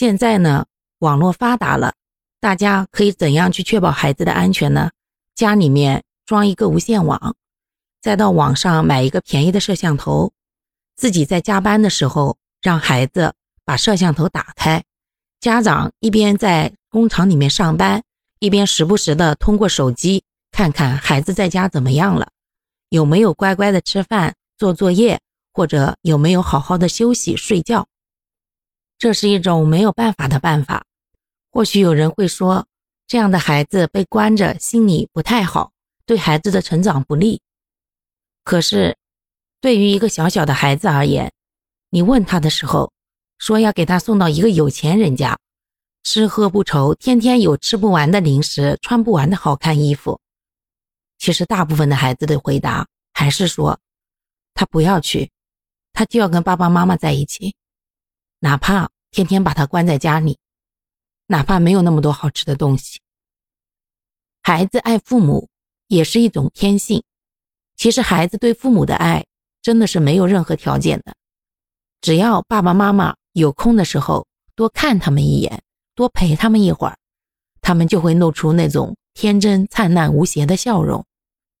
现在呢，网络发达了，大家可以怎样去确保孩子的安全呢？家里面装一个无线网，再到网上买一个便宜的摄像头，自己在加班的时候让孩子把摄像头打开，家长一边在工厂里面上班，一边时不时的通过手机看看孩子在家怎么样了，有没有乖乖的吃饭、做作业，或者有没有好好的休息睡觉。这是一种没有办法的办法。或许有人会说，这样的孩子被关着，心里不太好，对孩子的成长不利。可是，对于一个小小的孩子而言，你问他的时候，说要给他送到一个有钱人家，吃喝不愁，天天有吃不完的零食，穿不完的好看衣服。其实，大部分的孩子的回答还是说，他不要去，他就要跟爸爸妈妈在一起。哪怕天天把他关在家里，哪怕没有那么多好吃的东西，孩子爱父母也是一种天性。其实孩子对父母的爱真的是没有任何条件的，只要爸爸妈妈有空的时候多看他们一眼，多陪他们一会儿，他们就会露出那种天真灿烂无邪的笑容。